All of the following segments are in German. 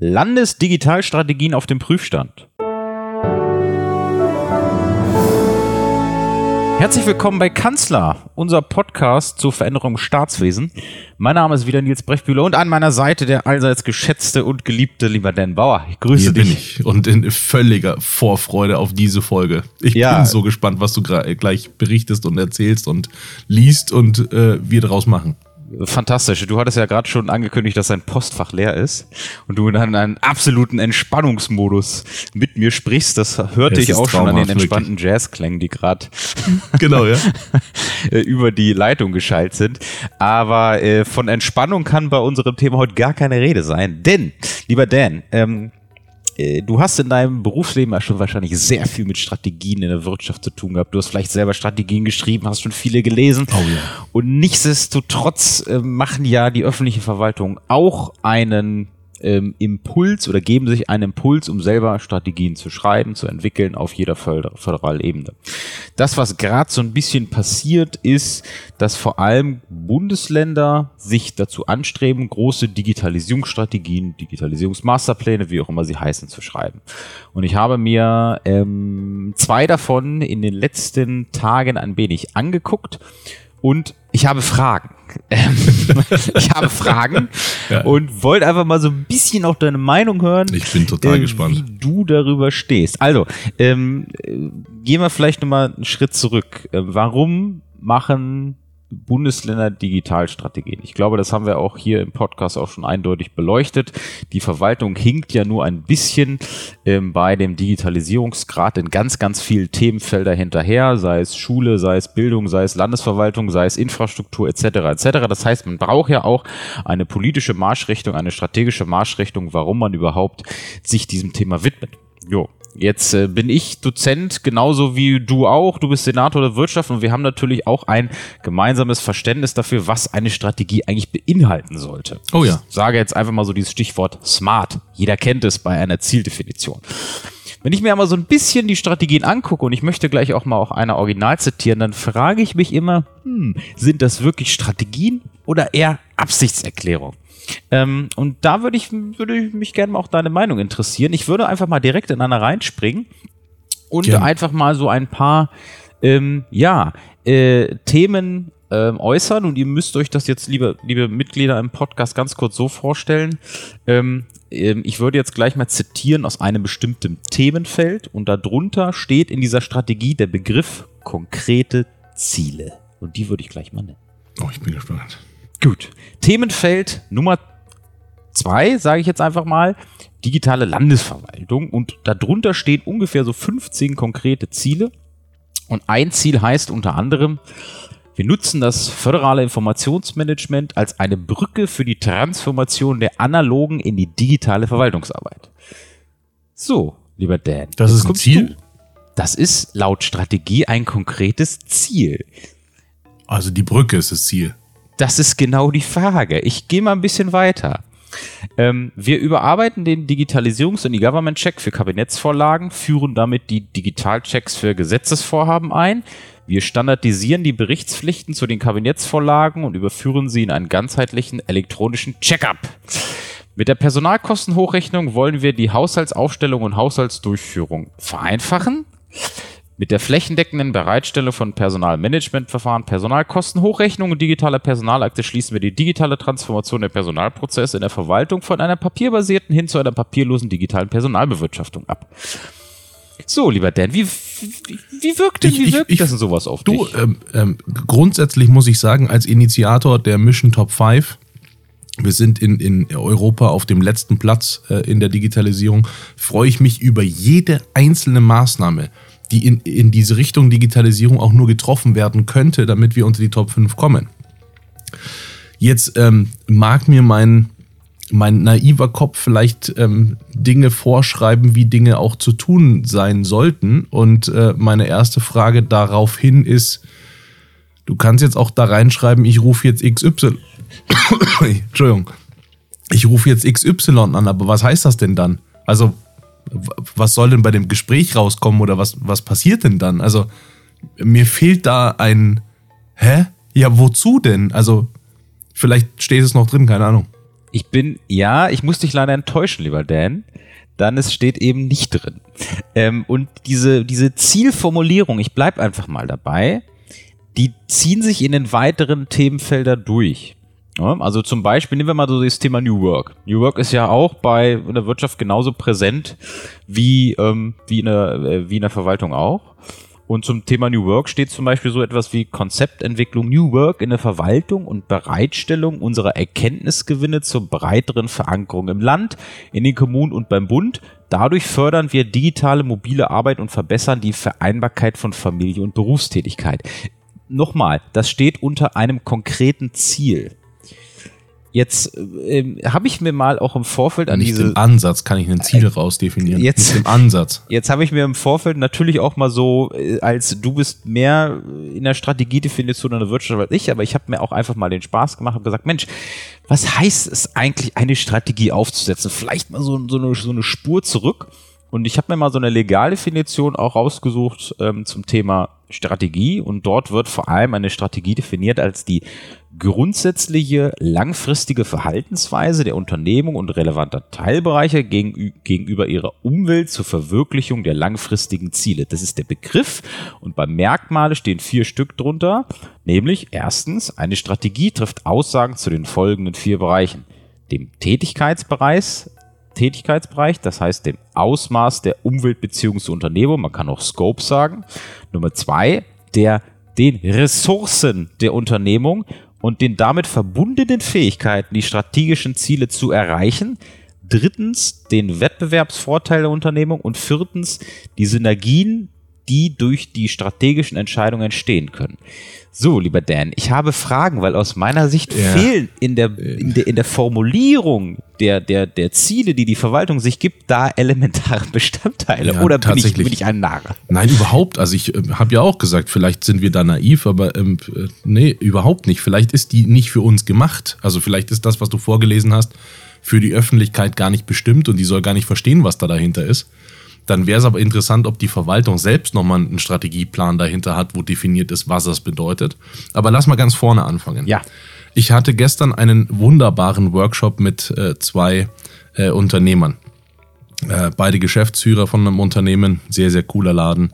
Landesdigitalstrategien auf dem Prüfstand. Herzlich willkommen bei Kanzler, unser Podcast zur Veränderung im Staatswesen. Mein Name ist wieder Nils Brechtbühler und an meiner Seite der allseits geschätzte und geliebte lieber Dan Bauer. Ich grüße Hier dich. Bin ich und in völliger Vorfreude auf diese Folge. Ich ja. bin so gespannt, was du gleich berichtest und erzählst und liest und äh, wir daraus machen fantastisch. Du hattest ja gerade schon angekündigt, dass dein Postfach leer ist und du dann einen absoluten Entspannungsmodus mit mir sprichst. Das hörte ich auch schon an den entspannten Jazzklängen, die gerade genau, ja. über die Leitung geschaltet sind. Aber äh, von Entspannung kann bei unserem Thema heute gar keine Rede sein. Denn, lieber Dan, ähm, äh, du hast in deinem Berufsleben ja schon wahrscheinlich sehr viel mit Strategien in der Wirtschaft zu tun gehabt. Du hast vielleicht selber Strategien geschrieben, hast schon viele gelesen. Oh ja. Und nichtsdestotrotz äh, machen ja die öffentliche Verwaltung auch einen ähm, Impuls oder geben sich einen Impuls, um selber Strategien zu schreiben, zu entwickeln auf jeder föderalen Ebene. Das, was gerade so ein bisschen passiert, ist, dass vor allem Bundesländer sich dazu anstreben, große Digitalisierungsstrategien, Digitalisierungsmasterpläne, wie auch immer sie heißen, zu schreiben. Und ich habe mir ähm, zwei davon in den letzten Tagen ein wenig angeguckt und ich habe Fragen. Ähm, ich habe Fragen ja. und wollte einfach mal so ein bisschen auch deine Meinung hören. Ich bin total äh, gespannt. Wie du darüber stehst. Also, ähm, äh, gehen wir vielleicht nochmal einen Schritt zurück. Äh, warum machen Bundesländer Digitalstrategien. Ich glaube, das haben wir auch hier im Podcast auch schon eindeutig beleuchtet. Die Verwaltung hinkt ja nur ein bisschen ähm, bei dem Digitalisierungsgrad in ganz, ganz vielen Themenfelder hinterher, sei es Schule, sei es Bildung, sei es Landesverwaltung, sei es Infrastruktur etc. etc. Das heißt, man braucht ja auch eine politische Marschrichtung, eine strategische Marschrichtung, warum man überhaupt sich diesem Thema widmet. Jo, Jetzt äh, bin ich Dozent, genauso wie du auch. Du bist Senator der Wirtschaft und wir haben natürlich auch ein gemeinsames Verständnis dafür, was eine Strategie eigentlich beinhalten sollte. Oh ja. Ich sage jetzt einfach mal so dieses Stichwort SMART. Jeder kennt es bei einer Zieldefinition. Wenn ich mir aber so ein bisschen die Strategien angucke und ich möchte gleich auch mal auch einer Original zitieren, dann frage ich mich immer, hm, sind das wirklich Strategien oder eher Absichtserklärungen? Ähm, und da würde ich, würde ich mich gerne mal auch deine Meinung interessieren. Ich würde einfach mal direkt in einer reinspringen und ja. einfach mal so ein paar, ähm, ja, äh, Themen ähm, äußern und ihr müsst euch das jetzt, liebe, liebe Mitglieder im Podcast, ganz kurz so vorstellen. Ähm, ähm, ich würde jetzt gleich mal zitieren aus einem bestimmten Themenfeld und darunter steht in dieser Strategie der Begriff konkrete Ziele. Und die würde ich gleich mal nennen. Oh, ich bin gespannt. Gut. Themenfeld Nummer zwei, sage ich jetzt einfach mal, digitale Landesverwaltung. Und darunter stehen ungefähr so 15 konkrete Ziele. Und ein Ziel heißt unter anderem, wir nutzen das föderale Informationsmanagement als eine Brücke für die Transformation der analogen in die digitale Verwaltungsarbeit. So, lieber Dan. Das ist ein Ziel? Du. Das ist laut Strategie ein konkretes Ziel. Also die Brücke ist das Ziel. Das ist genau die Frage. Ich gehe mal ein bisschen weiter. Ähm, wir überarbeiten den Digitalisierungs- und E-Government-Check für Kabinettsvorlagen, führen damit die Digitalchecks für Gesetzesvorhaben ein. Wir standardisieren die Berichtspflichten zu den Kabinettsvorlagen und überführen sie in einen ganzheitlichen elektronischen Check-up. Mit der Personalkostenhochrechnung wollen wir die Haushaltsaufstellung und Haushaltsdurchführung vereinfachen. Mit der flächendeckenden Bereitstellung von Personalmanagementverfahren, Personalkostenhochrechnung und digitaler Personalakte schließen wir die digitale Transformation der Personalprozesse in der Verwaltung von einer papierbasierten hin zu einer papierlosen digitalen Personalbewirtschaftung ab. So, lieber Dan, wie, wie, wie wirkt denn, wie wirkt ich, das denn sowas auf du, dich? Ähm, ähm, grundsätzlich muss ich sagen, als Initiator der Mission Top 5, wir sind in, in Europa auf dem letzten Platz äh, in der Digitalisierung, freue ich mich über jede einzelne Maßnahme, die in, in diese Richtung Digitalisierung auch nur getroffen werden könnte, damit wir unter die Top 5 kommen. Jetzt ähm, mag mir mein, mein naiver Kopf vielleicht ähm, Dinge vorschreiben, wie Dinge auch zu tun sein sollten. Und äh, meine erste Frage daraufhin ist, du kannst jetzt auch da reinschreiben, ich rufe jetzt XY. Entschuldigung. Ich rufe jetzt XY an, aber was heißt das denn dann? Also was soll denn bei dem Gespräch rauskommen oder was, was passiert denn dann? Also, mir fehlt da ein, hä? Ja, wozu denn? Also, vielleicht steht es noch drin, keine Ahnung. Ich bin, ja, ich muss dich leider enttäuschen, lieber Dan. Dann es steht eben nicht drin. Ähm, und diese, diese Zielformulierung, ich bleib einfach mal dabei, die ziehen sich in den weiteren Themenfelder durch. Also zum Beispiel nehmen wir mal so das Thema New Work. New Work ist ja auch bei in der Wirtschaft genauso präsent wie, ähm, wie, in der, äh, wie in der Verwaltung auch. Und zum Thema New Work steht zum Beispiel so etwas wie Konzeptentwicklung New Work in der Verwaltung und Bereitstellung unserer Erkenntnisgewinne zur breiteren Verankerung im Land, in den Kommunen und beim Bund. Dadurch fördern wir digitale mobile Arbeit und verbessern die Vereinbarkeit von Familie und Berufstätigkeit. Nochmal, das steht unter einem konkreten Ziel. Jetzt ähm, habe ich mir mal auch im Vorfeld an Nicht diese im Ansatz kann ich ein Ziel rausdefinieren. jetzt- Nicht im Ansatz. Jetzt habe ich mir im Vorfeld natürlich auch mal so, äh, als du bist mehr in der Strategiedefinition in der Wirtschaft als ich, aber ich habe mir auch einfach mal den Spaß gemacht und gesagt, Mensch, was heißt es eigentlich, eine Strategie aufzusetzen? Vielleicht mal so, so, eine, so eine Spur zurück. Und ich habe mir mal so eine Legaldefinition auch rausgesucht ähm, zum Thema Strategie. Und dort wird vor allem eine Strategie definiert als die grundsätzliche langfristige Verhaltensweise der Unternehmung und relevanter Teilbereiche gegenü- gegenüber ihrer Umwelt zur Verwirklichung der langfristigen Ziele. Das ist der Begriff und bei Merkmale stehen vier Stück drunter, nämlich erstens, eine Strategie trifft Aussagen zu den folgenden vier Bereichen. Dem Tätigkeitsbereich, Tätigkeitsbereich, das heißt dem Ausmaß der Umweltbeziehung zur Unternehmung, man kann auch Scope sagen. Nummer zwei, der den Ressourcen der Unternehmung und den damit verbundenen Fähigkeiten, die strategischen Ziele zu erreichen. Drittens, den Wettbewerbsvorteil der Unternehmung und viertens, die Synergien, die durch die strategischen Entscheidungen entstehen können. So, lieber Dan, ich habe Fragen, weil aus meiner Sicht Ja. fehlen in der, in der, in der Formulierung der, der, der Ziele, die die Verwaltung sich gibt, da elementare Bestandteile. Ja, Oder bin ich, bin ich ein Narr? Nein, überhaupt. Also ich äh, habe ja auch gesagt, vielleicht sind wir da naiv, aber ähm, äh, nee, überhaupt nicht. Vielleicht ist die nicht für uns gemacht. Also vielleicht ist das, was du vorgelesen hast, für die Öffentlichkeit gar nicht bestimmt und die soll gar nicht verstehen, was da dahinter ist. Dann wäre es aber interessant, ob die Verwaltung selbst nochmal einen Strategieplan dahinter hat, wo definiert ist, was das bedeutet. Aber lass mal ganz vorne anfangen. Ja. Ich hatte gestern einen wunderbaren Workshop mit äh, zwei äh, Unternehmern äh, beide Geschäftsführer von einem Unternehmen, sehr, sehr cooler Laden.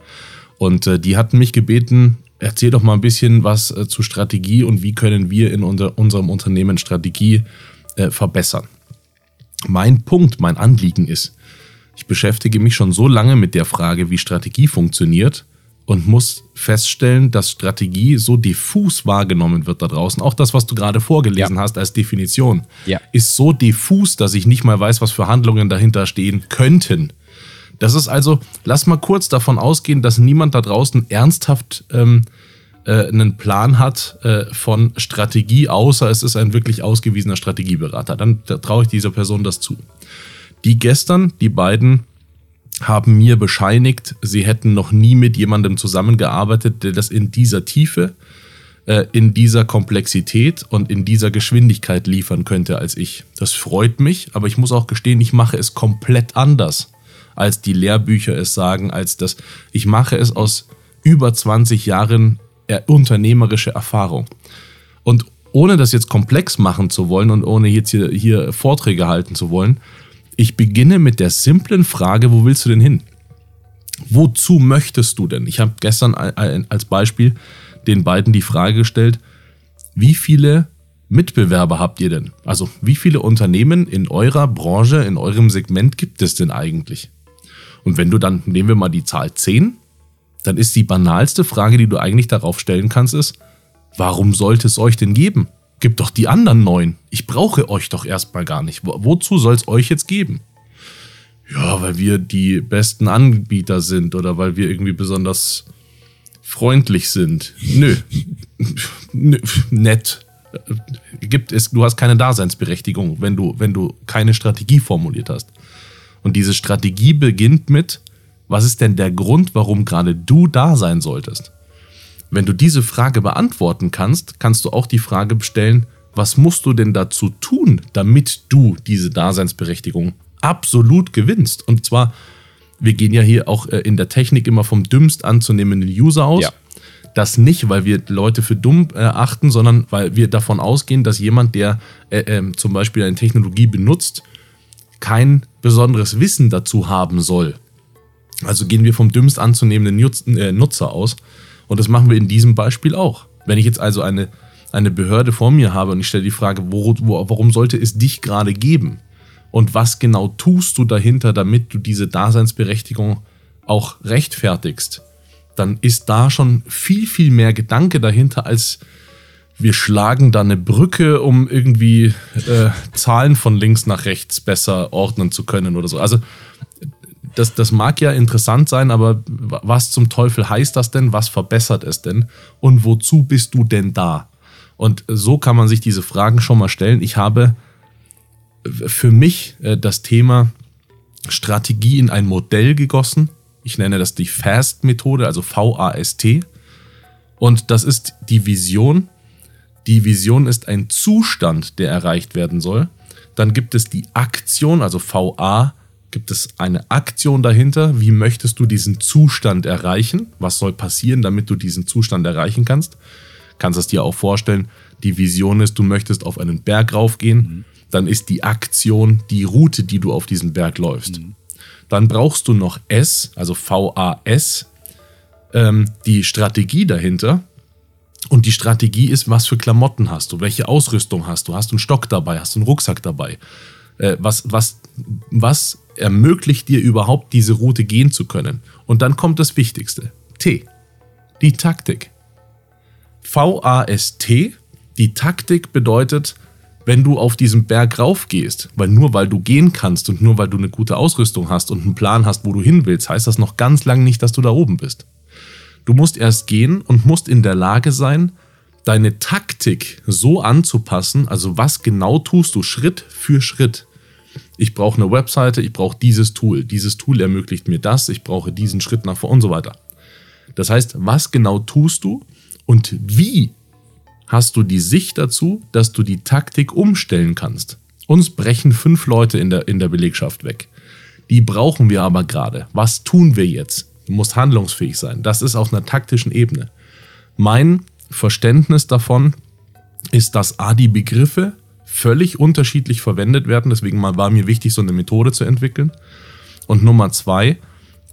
Und äh, die hatten mich gebeten, erzähl doch mal ein bisschen was äh, zu Strategie und wie können wir in unser, unserem Unternehmen Strategie äh, verbessern. Mein Punkt, mein Anliegen ist, ich beschäftige mich schon so lange mit der Frage, wie Strategie funktioniert und muss feststellen, dass Strategie so diffus wahrgenommen wird da draußen. Auch das, was du gerade vorgelesen Ja. hast als Definition, Ja. ist so diffus, dass ich nicht mal weiß, was für Handlungen dahinter stehen könnten. Das ist also, lass mal kurz davon ausgehen, dass niemand da draußen ernsthaft ähm, äh, einen Plan hat äh, von Strategie, außer es ist ein wirklich ausgewiesener Strategieberater. Dann da traue ich dieser Person das zu. Die gestern, die beiden, haben mir bescheinigt, sie hätten noch nie mit jemandem zusammengearbeitet, der das in dieser Tiefe, äh, in dieser Komplexität und in dieser Geschwindigkeit liefern könnte als ich. Das freut mich, aber ich muss auch gestehen, ich mache es komplett anders, als die Lehrbücher es sagen, als das. Ich mache es aus über 20 Jahren äh, unternehmerische Erfahrung. Und ohne das jetzt komplex machen zu wollen und ohne jetzt hier, hier Vorträge halten zu wollen, ich beginne mit der simplen Frage, wo willst du denn hin? Wozu möchtest du denn? Ich habe gestern als Beispiel den beiden die Frage gestellt, wie viele Mitbewerber habt ihr denn? Also wie viele Unternehmen in eurer Branche, in eurem Segment gibt es denn eigentlich? Und wenn du dann, nehmen wir mal die Zahl 10, dann ist die banalste Frage, die du eigentlich darauf stellen kannst, ist, warum sollte es euch denn geben? Gibt doch die anderen neun. Ich brauche euch doch erstmal gar nicht. Wo, wozu soll es euch jetzt geben? Ja, weil wir die besten Anbieter sind oder weil wir irgendwie besonders freundlich sind. Nö. Nö. Nett. Gibt es, du hast keine Daseinsberechtigung, wenn du, wenn du keine Strategie formuliert hast. Und diese Strategie beginnt mit, was ist denn der Grund, warum gerade du da sein solltest? Wenn du diese Frage beantworten kannst, kannst du auch die Frage stellen, was musst du denn dazu tun, damit du diese Daseinsberechtigung absolut gewinnst? Und zwar, wir gehen ja hier auch äh, in der Technik immer vom dümmst anzunehmenden User aus. Ja. Das nicht, weil wir Leute für dumm äh, achten, sondern weil wir davon ausgehen, dass jemand, der äh, äh, zum Beispiel eine Technologie benutzt, kein besonderes Wissen dazu haben soll. Also gehen wir vom dümmst anzunehmenden äh, Nutzer aus. Und das machen wir in diesem Beispiel auch. Wenn ich jetzt also eine, eine Behörde vor mir habe und ich stelle die Frage, wo, wo, warum sollte es dich gerade geben? Und was genau tust du dahinter, damit du diese Daseinsberechtigung auch rechtfertigst? Dann ist da schon viel, viel mehr Gedanke dahinter, als wir schlagen da eine Brücke, um irgendwie äh, Zahlen von links nach rechts besser ordnen zu können oder so. Also das, das mag ja interessant sein, aber was zum Teufel heißt das denn? Was verbessert es denn? Und wozu bist du denn da? Und so kann man sich diese Fragen schon mal stellen. Ich habe für mich äh, das Thema Strategie in ein Modell gegossen. Ich nenne das die FAST-Methode, also V-A-S-T. Und das ist die Vision. Die Vision ist ein Zustand, der erreicht werden soll. Dann gibt es die Aktion, also V-A Gibt es eine Aktion dahinter? Wie möchtest du diesen Zustand erreichen? Was soll passieren, damit du diesen Zustand erreichen kannst? Kannst es dir auch vorstellen, die Vision ist, du möchtest auf einen Berg raufgehen, mhm. dann ist die Aktion die Route, die du auf diesen Berg läufst. Mhm. Dann brauchst du noch S, also VAS, ähm, die Strategie dahinter. Und die Strategie ist, was für Klamotten hast du, welche Ausrüstung hast du, hast du einen Stock dabei, hast du einen Rucksack dabei, äh, was, was, was ermöglicht dir überhaupt diese Route gehen zu können. Und dann kommt das Wichtigste. T. Die Taktik. V-A-S-T. Die Taktik bedeutet, wenn du auf diesen Berg raufgehst, weil nur weil du gehen kannst und nur weil du eine gute Ausrüstung hast und einen Plan hast, wo du hin willst, heißt das noch ganz lang nicht, dass du da oben bist. Du musst erst gehen und musst in der Lage sein, deine Taktik so anzupassen, also was genau tust du Schritt für Schritt, ich brauche eine Webseite, ich brauche dieses Tool. Dieses Tool ermöglicht mir das, ich brauche diesen Schritt nach vor und so weiter. Das heißt, was genau tust du und wie hast du die Sicht dazu, dass du die Taktik umstellen kannst? Uns brechen fünf Leute in der, in der Belegschaft weg. Die brauchen wir aber gerade. Was tun wir jetzt? Du musst handlungsfähig sein. Das ist auf einer taktischen Ebene. Mein Verständnis davon ist, dass A, die Begriffe völlig unterschiedlich verwendet werden. Deswegen war mir wichtig, so eine Methode zu entwickeln. Und Nummer zwei,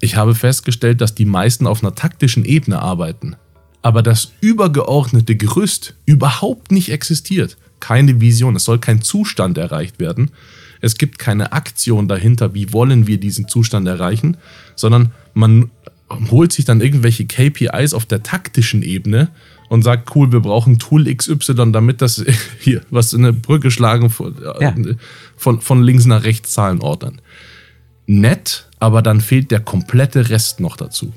ich habe festgestellt, dass die meisten auf einer taktischen Ebene arbeiten, aber das übergeordnete Gerüst überhaupt nicht existiert. Keine Vision, es soll kein Zustand erreicht werden. Es gibt keine Aktion dahinter, wie wollen wir diesen Zustand erreichen, sondern man holt sich dann irgendwelche KPIs auf der taktischen Ebene und sagt, cool, wir brauchen Tool XY, damit das hier, was in eine Brücke schlagen von, ja. von, von links nach rechts Zahlen ordnen. Nett, aber dann fehlt der komplette Rest noch dazu.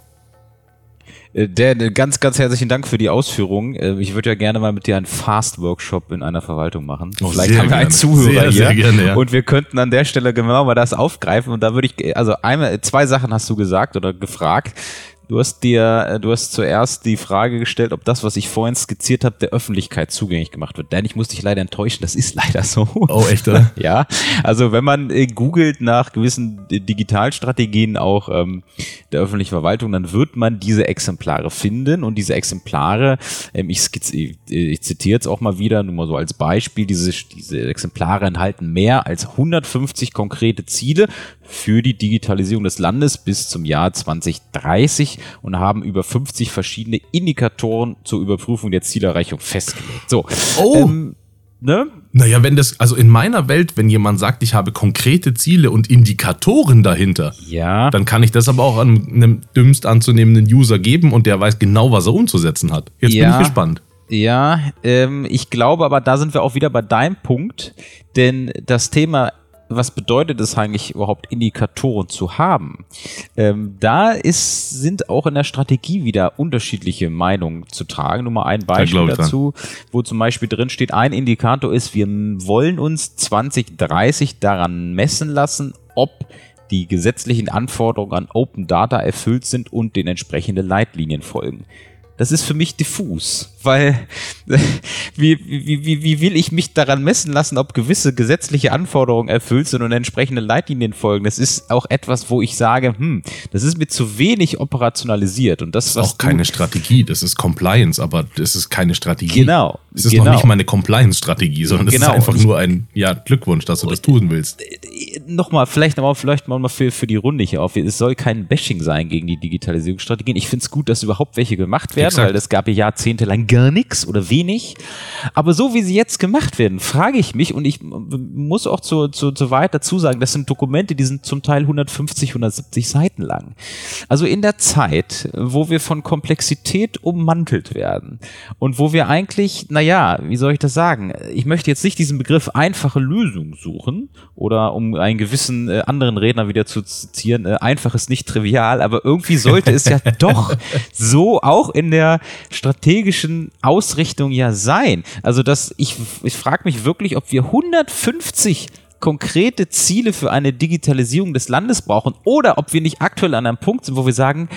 Äh, der, ganz, ganz herzlichen Dank für die Ausführungen. Äh, ich würde ja gerne mal mit dir einen Fast-Workshop in einer Verwaltung machen. Oh, Vielleicht haben wir einen Zuhörer sehr, hier. Sehr gerne, ja. Und wir könnten an der Stelle genau mal das aufgreifen. Und da würde ich, also einmal, zwei Sachen hast du gesagt oder gefragt. Du hast dir, äh, du hast zuerst die Frage gestellt, ob das, was ich vorhin skizziert habe, der Öffentlichkeit zugänglich gemacht wird. Denn ich muss dich leider enttäuschen, das ist leider so. Oh, echt, oder? ja. Also wenn man äh, googelt nach gewissen Digitalstrategien auch ähm, der öffentlichen Verwaltung, dann wird man diese Exemplare finden. Und diese Exemplare, ähm, ich, skizziere, ich zitiere jetzt auch mal wieder, nur mal so als Beispiel, diese, diese Exemplare enthalten mehr als 150 konkrete Ziele für die Digitalisierung des Landes bis zum Jahr 2030 und haben über 50 verschiedene Indikatoren zur Überprüfung der Zielerreichung festgelegt. So. Oh. Ähm, ne? Naja, wenn das, also in meiner Welt, wenn jemand sagt, ich habe konkrete Ziele und Indikatoren dahinter, ja. dann kann ich das aber auch an einem dümmst anzunehmenden User geben und der weiß genau, was er umzusetzen hat. Jetzt ja. bin ich gespannt. Ja, ähm, ich glaube aber, da sind wir auch wieder bei deinem Punkt, denn das Thema was bedeutet es eigentlich überhaupt, Indikatoren zu haben? Ähm, da ist, sind auch in der Strategie wieder unterschiedliche Meinungen zu tragen. Nur mal ein Beispiel da dazu, wo zum Beispiel drin steht, ein Indikator ist, wir wollen uns 2030 daran messen lassen, ob die gesetzlichen Anforderungen an Open Data erfüllt sind und den entsprechenden Leitlinien folgen. Das ist für mich diffus, weil wie, wie, wie, wie will ich mich daran messen lassen, ob gewisse gesetzliche Anforderungen erfüllt sind und entsprechende Leitlinien folgen? Das ist auch etwas, wo ich sage, hm, das ist mir zu wenig operationalisiert und das, das ist auch keine Strategie, das ist Compliance, aber das ist keine Strategie. Genau. Es ist genau. noch nicht mal eine Compliance-Strategie, sondern es genau. ist einfach nur ein ja Glückwunsch, dass du das tun willst. Nochmal, vielleicht nochmal, vielleicht mal für für die Runde hier auf. Es soll kein Bashing sein gegen die Digitalisierungsstrategien. Ich finde es gut, dass überhaupt welche gemacht werden werden, Exakt. weil es gab ja jahrzehntelang gar nichts oder wenig. Aber so wie sie jetzt gemacht werden, frage ich mich und ich muss auch zu, zu, zu weit dazu sagen, das sind Dokumente, die sind zum Teil 150, 170 Seiten lang. Also in der Zeit, wo wir von Komplexität ummantelt werden und wo wir eigentlich, naja, wie soll ich das sagen? Ich möchte jetzt nicht diesen Begriff einfache Lösung suchen oder um einen gewissen äh, anderen Redner wieder zu zitieren, äh, einfach ist nicht trivial, aber irgendwie sollte es ja doch so auch in der strategischen Ausrichtung ja sein. Also dass ich, ich frage mich wirklich, ob wir 150 konkrete Ziele für eine Digitalisierung des Landes brauchen oder ob wir nicht aktuell an einem Punkt sind, wo wir sagen,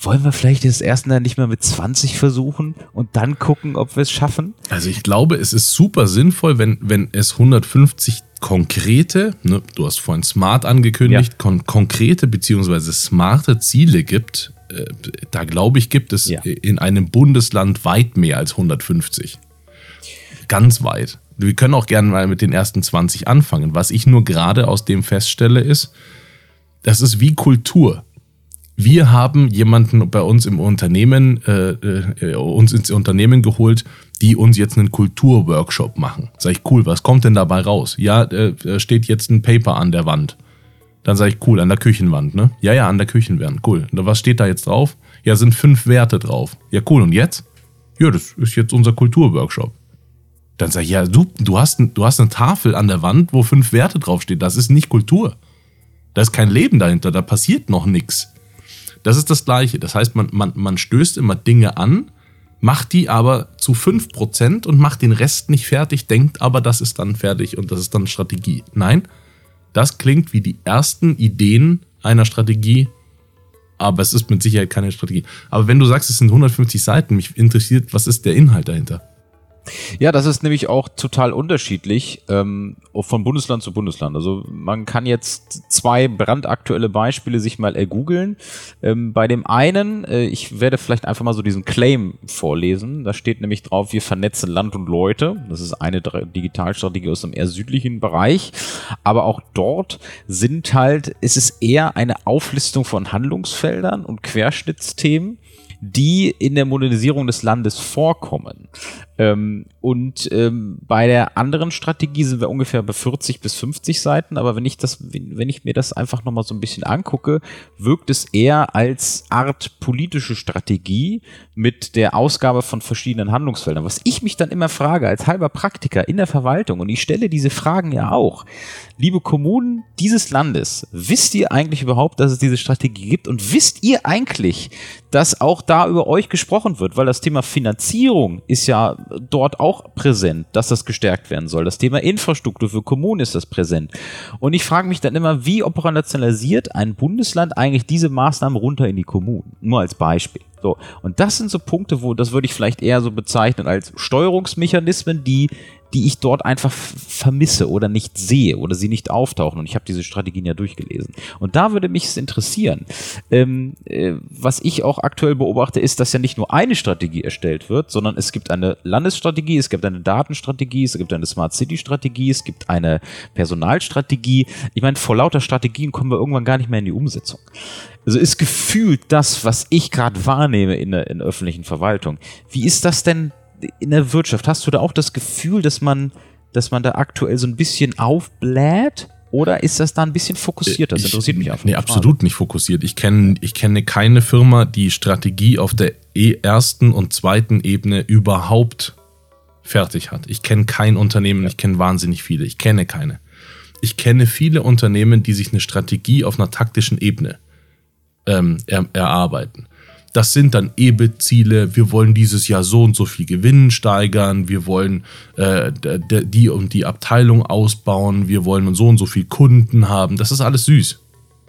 wollen wir vielleicht das erste dann nicht mehr mit 20 versuchen und dann gucken, ob wir es schaffen? Also ich glaube, es ist super sinnvoll, wenn, wenn es 150 konkrete, ne, du hast vorhin smart angekündigt, ja. kon konkrete beziehungsweise smarte Ziele gibt, da glaube ich, gibt es ja. in einem Bundesland weit mehr als 150. Ganz weit. Wir können auch gerne mal mit den ersten 20 anfangen. Was ich nur gerade aus dem feststelle, ist, das ist wie Kultur. Wir haben jemanden bei uns im Unternehmen, äh, äh, uns ins Unternehmen geholt, die uns jetzt einen Kulturworkshop machen. Sag ich, cool, was kommt denn dabei raus? Ja, äh, steht jetzt ein Paper an der Wand. Dann sage ich, cool, an der Küchenwand, ne? Ja, ja, an der Küchenwand, cool. Und was steht da jetzt drauf? Ja, sind fünf Werte drauf. Ja, cool, und jetzt? Ja, das ist jetzt unser Kulturworkshop. Dann sage ich, ja, du, du, hast, du hast eine Tafel an der Wand, wo fünf Werte draufstehen. Das ist nicht Kultur. Da ist kein Leben dahinter, da passiert noch nichts. Das ist das Gleiche. Das heißt, man, man, man stößt immer Dinge an, macht die aber zu 5% und macht den Rest nicht fertig, denkt aber, das ist dann fertig und das ist dann Strategie. Nein, das klingt wie die ersten Ideen einer Strategie, aber es ist mit Sicherheit keine Strategie. Aber wenn du sagst, es sind 150 Seiten, mich interessiert, was ist der Inhalt dahinter? Ja, das ist nämlich auch total unterschiedlich ähm, von Bundesland zu Bundesland. Also man kann jetzt zwei brandaktuelle Beispiele sich mal ergoogeln. Ähm, bei dem einen, äh, ich werde vielleicht einfach mal so diesen Claim vorlesen. Da steht nämlich drauf, wir vernetzen Land und Leute. Das ist eine Digitalstrategie aus dem eher südlichen Bereich. Aber auch dort sind halt, ist es eher eine Auflistung von Handlungsfeldern und Querschnittsthemen die in der Modernisierung des Landes vorkommen. Ähm, und ähm, bei der anderen Strategie sind wir ungefähr bei 40 bis 50 Seiten, aber wenn ich das, wenn ich mir das einfach nochmal so ein bisschen angucke, wirkt es eher als Art politische Strategie mit der Ausgabe von verschiedenen Handlungsfeldern. Was ich mich dann immer frage, als halber Praktiker in der Verwaltung, und ich stelle diese Fragen ja auch, liebe Kommunen dieses Landes, wisst ihr eigentlich überhaupt, dass es diese Strategie gibt? Und wisst ihr eigentlich, dass auch da über euch gesprochen wird? Weil das Thema Finanzierung ist ja dort auch präsent, dass das gestärkt werden soll. Das Thema Infrastruktur für Kommunen ist das präsent. Und ich frage mich dann immer, wie operationalisiert ein Bundesland eigentlich diese Maßnahmen runter in die Kommunen? Nur als Beispiel. So. Und das sind so Punkte, wo, das würde ich vielleicht eher so bezeichnen als Steuerungsmechanismen, die die ich dort einfach vermisse oder nicht sehe oder sie nicht auftauchen. Und ich habe diese Strategien ja durchgelesen. Und da würde mich es interessieren. Ähm, äh, was ich auch aktuell beobachte, ist, dass ja nicht nur eine Strategie erstellt wird, sondern es gibt eine Landesstrategie, es gibt eine Datenstrategie, es gibt eine Smart City Strategie, es gibt eine Personalstrategie. Ich meine, vor lauter Strategien kommen wir irgendwann gar nicht mehr in die Umsetzung. Also ist gefühlt das, was ich gerade wahrnehme in der, in der öffentlichen Verwaltung. Wie ist das denn in der Wirtschaft, hast du da auch das Gefühl, dass man, dass man da aktuell so ein bisschen aufbläht? Oder ist das da ein bisschen fokussiert? Das interessiert mich einfach. Nee, absolut nicht fokussiert. Ich kenne ich kenne keine Firma, die Strategie auf der e ersten und zweiten Ebene überhaupt fertig hat. Ich kenne kein Unternehmen, ich kenne wahnsinnig viele. Ich kenne keine. Ich kenne viele Unternehmen, die sich eine Strategie auf einer taktischen Ebene ähm, er, erarbeiten. Das sind dann EBIT-Ziele. Wir wollen dieses Jahr so und so viel Gewinn steigern. Wir wollen äh, die und die Abteilung ausbauen. Wir wollen so und so viel Kunden haben. Das ist alles süß.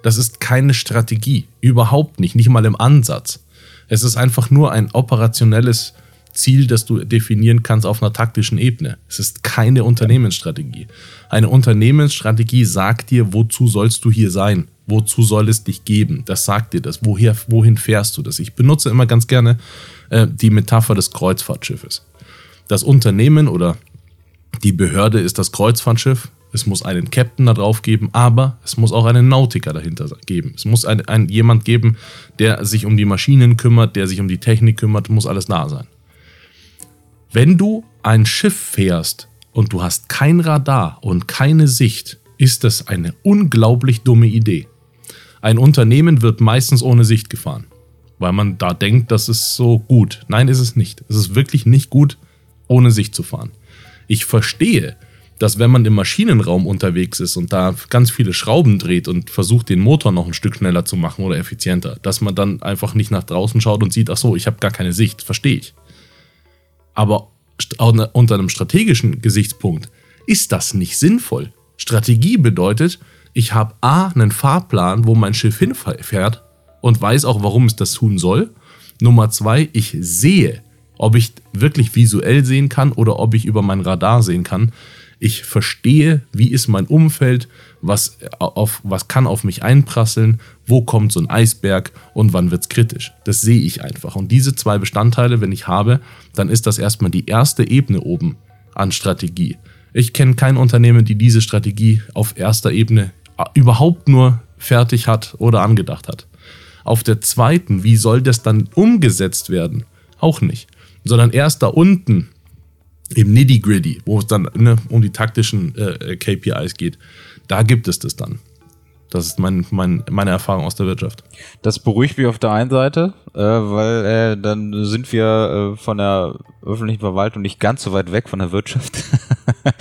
Das ist keine Strategie. Überhaupt nicht. Nicht mal im Ansatz. Es ist einfach nur ein operationelles Ziel, das du definieren kannst auf einer taktischen Ebene. Es ist keine Unternehmensstrategie. Eine Unternehmensstrategie sagt dir, wozu sollst du hier sein? Wozu soll es dich geben? Das sagt dir das. Woher, wohin fährst du das? Ich benutze immer ganz gerne äh, die Metapher des Kreuzfahrtschiffes. Das Unternehmen oder die Behörde ist das Kreuzfahrtschiff. Es muss einen Captain da drauf geben, aber es muss auch einen Nautiker dahinter geben. Es muss ein, ein, jemand geben, der sich um die Maschinen kümmert, der sich um die Technik kümmert, muss alles da sein. Wenn du ein Schiff fährst und du hast kein Radar und keine Sicht, ist das eine unglaublich dumme Idee. Ein Unternehmen wird meistens ohne Sicht gefahren, weil man da denkt, das ist so gut. Nein, ist es nicht. Es ist wirklich nicht gut, ohne Sicht zu fahren. Ich verstehe, dass wenn man im Maschinenraum unterwegs ist und da ganz viele Schrauben dreht und versucht, den Motor noch ein Stück schneller zu machen oder effizienter, dass man dann einfach nicht nach draußen schaut und sieht, ach so, ich habe gar keine Sicht, verstehe ich. Aber unter einem strategischen Gesichtspunkt ist das nicht sinnvoll. Strategie bedeutet, ich habe A, einen Fahrplan, wo mein Schiff hinfährt und weiß auch, warum es das tun soll. Nummer zwei, ich sehe, ob ich wirklich visuell sehen kann oder ob ich über mein Radar sehen kann. Ich verstehe, wie ist mein Umfeld, was, auf, was kann auf mich einprasseln, wo kommt so ein Eisberg und wann wird es kritisch. Das sehe ich einfach. Und diese zwei Bestandteile, wenn ich habe, dann ist das erstmal die erste Ebene oben an Strategie. Ich kenne kein Unternehmen, die diese Strategie auf erster Ebene überhaupt nur fertig hat oder angedacht hat. Auf der zweiten, wie soll das dann umgesetzt werden? Auch nicht. Sondern erst da unten im Nitty-Gritty, wo es dann ne, um die taktischen äh, KPIs geht, da gibt es das dann. Das ist mein, mein, meine Erfahrung aus der Wirtschaft. Das beruhigt mich auf der einen Seite, äh, weil äh, dann sind wir äh, von der öffentlichen Verwaltung nicht ganz so weit weg von der Wirtschaft.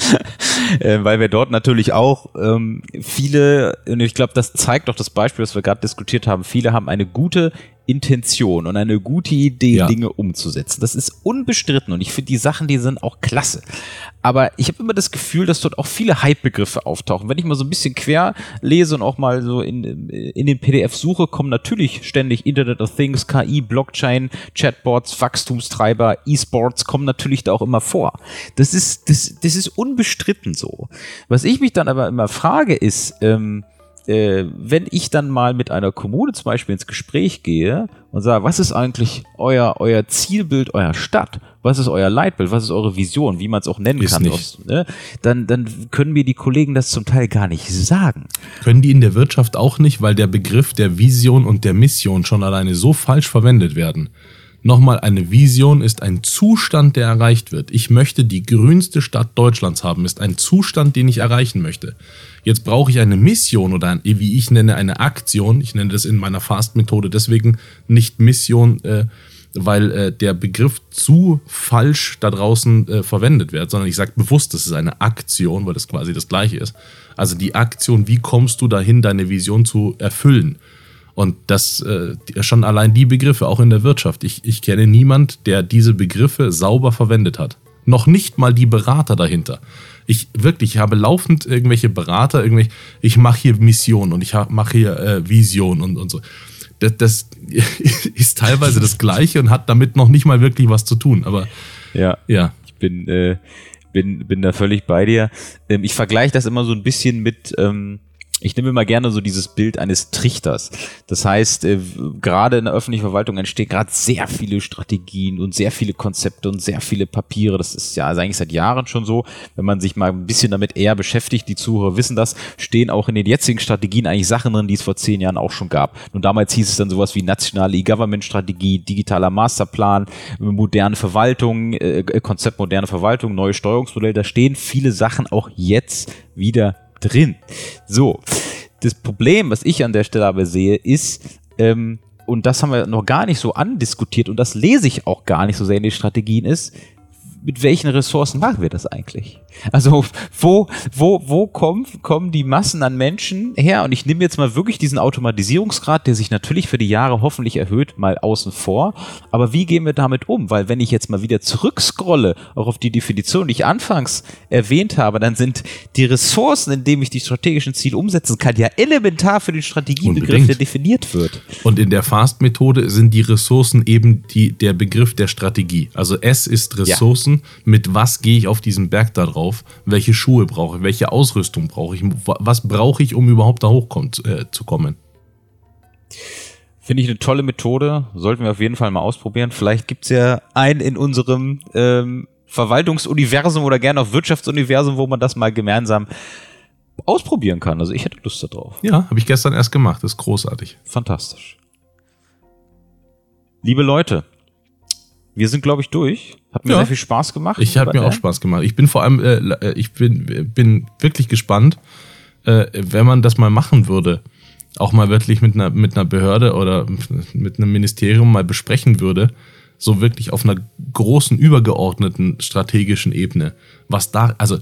äh, weil wir dort natürlich auch ähm, viele, und ich glaube, das zeigt doch das Beispiel, was wir gerade diskutiert haben, viele haben eine gute Intention und eine gute Idee, ja. Dinge umzusetzen. Das ist unbestritten und ich finde die Sachen, die sind auch klasse. Aber ich habe immer das Gefühl, dass dort auch viele Hype-Begriffe auftauchen. Wenn ich mal so ein bisschen quer lese und auch mal so in, in den PDF suche, kommen natürlich ständig Internet of Things, KI, Blockchain, Chatbots, Wachstumstreiber, E-Sports kommen natürlich da auch immer vor. Das ist, das, das ist unbestritten so. Was ich mich dann aber immer frage ist, ähm, äh, wenn ich dann mal mit einer Kommune zum Beispiel ins Gespräch gehe und sage, was ist eigentlich euer, euer Zielbild eurer Stadt? Was ist euer Leitbild? Was ist eure Vision? Wie man es auch nennen ist kann. Nicht. Ne? Dann, dann können mir die Kollegen das zum Teil gar nicht sagen. Können die in der Wirtschaft auch nicht, weil der Begriff der Vision und der Mission schon alleine so falsch verwendet werden. Nochmal, eine Vision ist ein Zustand, der erreicht wird. Ich möchte die grünste Stadt Deutschlands haben, ist ein Zustand, den ich erreichen möchte. Jetzt brauche ich eine Mission oder ein, wie ich nenne, eine Aktion. Ich nenne das in meiner Fast-Methode deswegen nicht Mission, äh, weil äh, der Begriff zu falsch da draußen äh, verwendet wird, sondern ich sage bewusst, das ist eine Aktion, weil das quasi das gleiche ist. Also die Aktion, wie kommst du dahin, deine Vision zu erfüllen? Und das äh, schon allein die Begriffe, auch in der Wirtschaft. Ich, ich kenne niemand, der diese Begriffe sauber verwendet hat. Noch nicht mal die Berater dahinter. Ich wirklich, ich habe laufend irgendwelche Berater, irgendwelche, ich mache hier Mission und ich mache hier äh, Vision und, und so. Das, das ist teilweise das Gleiche und hat damit noch nicht mal wirklich was zu tun. Aber ja, ja. ich bin, äh, bin, bin da völlig bei dir. Ähm, ich vergleiche das immer so ein bisschen mit, ähm, ich nehme immer gerne so dieses Bild eines Trichters. Das heißt, äh, gerade in der öffentlichen Verwaltung entstehen gerade sehr viele Strategien und sehr viele Konzepte und sehr viele Papiere. Das ist ja also eigentlich seit Jahren schon so. Wenn man sich mal ein bisschen damit eher beschäftigt, die Zuhörer wissen das, stehen auch in den jetzigen Strategien eigentlich Sachen drin, die es vor zehn Jahren auch schon gab. Und damals hieß es dann sowas wie nationale E-Government-Strategie, digitaler Masterplan, moderne Verwaltung, äh, Konzept moderne Verwaltung, neue Steuerungsmodelle. Da stehen viele Sachen auch jetzt wieder drin. So, das Problem, was ich an der Stelle aber sehe, ist, ähm, und das haben wir noch gar nicht so andiskutiert und das lese ich auch gar nicht so sehr in den Strategien, ist, mit welchen Ressourcen machen wir das eigentlich? Also wo, wo, wo kommen, kommen die Massen an Menschen her? Und ich nehme jetzt mal wirklich diesen Automatisierungsgrad, der sich natürlich für die Jahre hoffentlich erhöht, mal außen vor. Aber wie gehen wir damit um? Weil wenn ich jetzt mal wieder zurückscrolle, auch auf die Definition, die ich anfangs erwähnt habe, dann sind die Ressourcen, in denen ich die strategischen Ziele umsetzen kann, ja elementar für den Strategiebegriff, Unbedingt. der definiert wird. Und in der Fast-Methode sind die Ressourcen eben die, der Begriff der Strategie. Also S ist Ressourcen. Ja. Mit was gehe ich auf diesen Berg da drauf? Drauf, welche Schuhe brauche ich, welche Ausrüstung brauche ich, was brauche ich, um überhaupt da hochzukommen. Äh, Finde ich eine tolle Methode, sollten wir auf jeden Fall mal ausprobieren. Vielleicht gibt es ja einen in unserem ähm, Verwaltungsuniversum oder gerne auch Wirtschaftsuniversum, wo man das mal gemeinsam ausprobieren kann. Also ich hätte Lust darauf. Ja, habe ich gestern erst gemacht. Das ist großartig. Fantastisch. Liebe Leute, wir sind, glaube ich, durch. Hat mir ja. sehr viel Spaß gemacht. Ich habe mir auch Spaß gemacht. Ich bin vor allem, äh, äh, ich bin, bin wirklich gespannt, äh, wenn man das mal machen würde, auch mal wirklich mit einer, mit einer Behörde oder mit einem Ministerium mal besprechen würde, so wirklich auf einer großen, übergeordneten strategischen Ebene, was da, also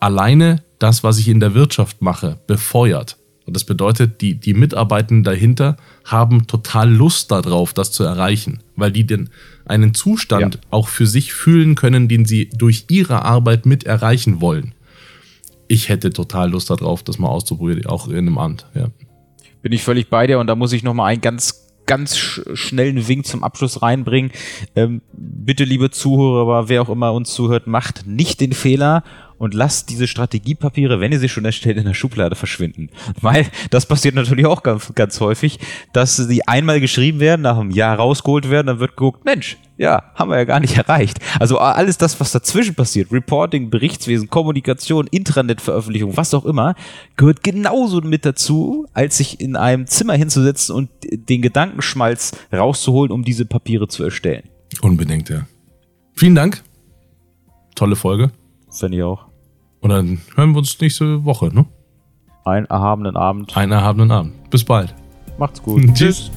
alleine das, was ich in der Wirtschaft mache, befeuert. Und das bedeutet, die, die Mitarbeitenden dahinter haben total Lust darauf, das zu erreichen, weil die den, einen Zustand ja. auch für sich fühlen können, den sie durch ihre Arbeit mit erreichen wollen. Ich hätte total Lust darauf, das mal auszuprobieren, auch in einem Amt. Ja. Bin ich völlig bei dir und da muss ich noch mal einen ganz ganz sch schnellen Wink zum Abschluss reinbringen. Ähm, bitte, liebe Zuhörer, wer auch immer uns zuhört, macht nicht den Fehler und lasst diese Strategiepapiere, wenn ihr sie schon erstellt, in der Schublade verschwinden. Weil das passiert natürlich auch ganz, ganz häufig, dass sie einmal geschrieben werden, nach einem Jahr rausgeholt werden, dann wird geguckt, Mensch, ja, haben wir ja gar nicht erreicht. Also alles das, was dazwischen passiert, Reporting, Berichtswesen, Kommunikation, Intranet-Veröffentlichung, was auch immer, gehört genauso mit dazu, als sich in einem Zimmer hinzusetzen und den Gedankenschmalz rauszuholen, um diese Papiere zu erstellen. Unbedingt, ja. Vielen Dank. Tolle Folge. Finde ich auch. Und dann hören wir uns nächste Woche, ne? Einen erhabenen Abend. Einen erhabenen Abend. Bis bald. Macht's gut. Tschüss.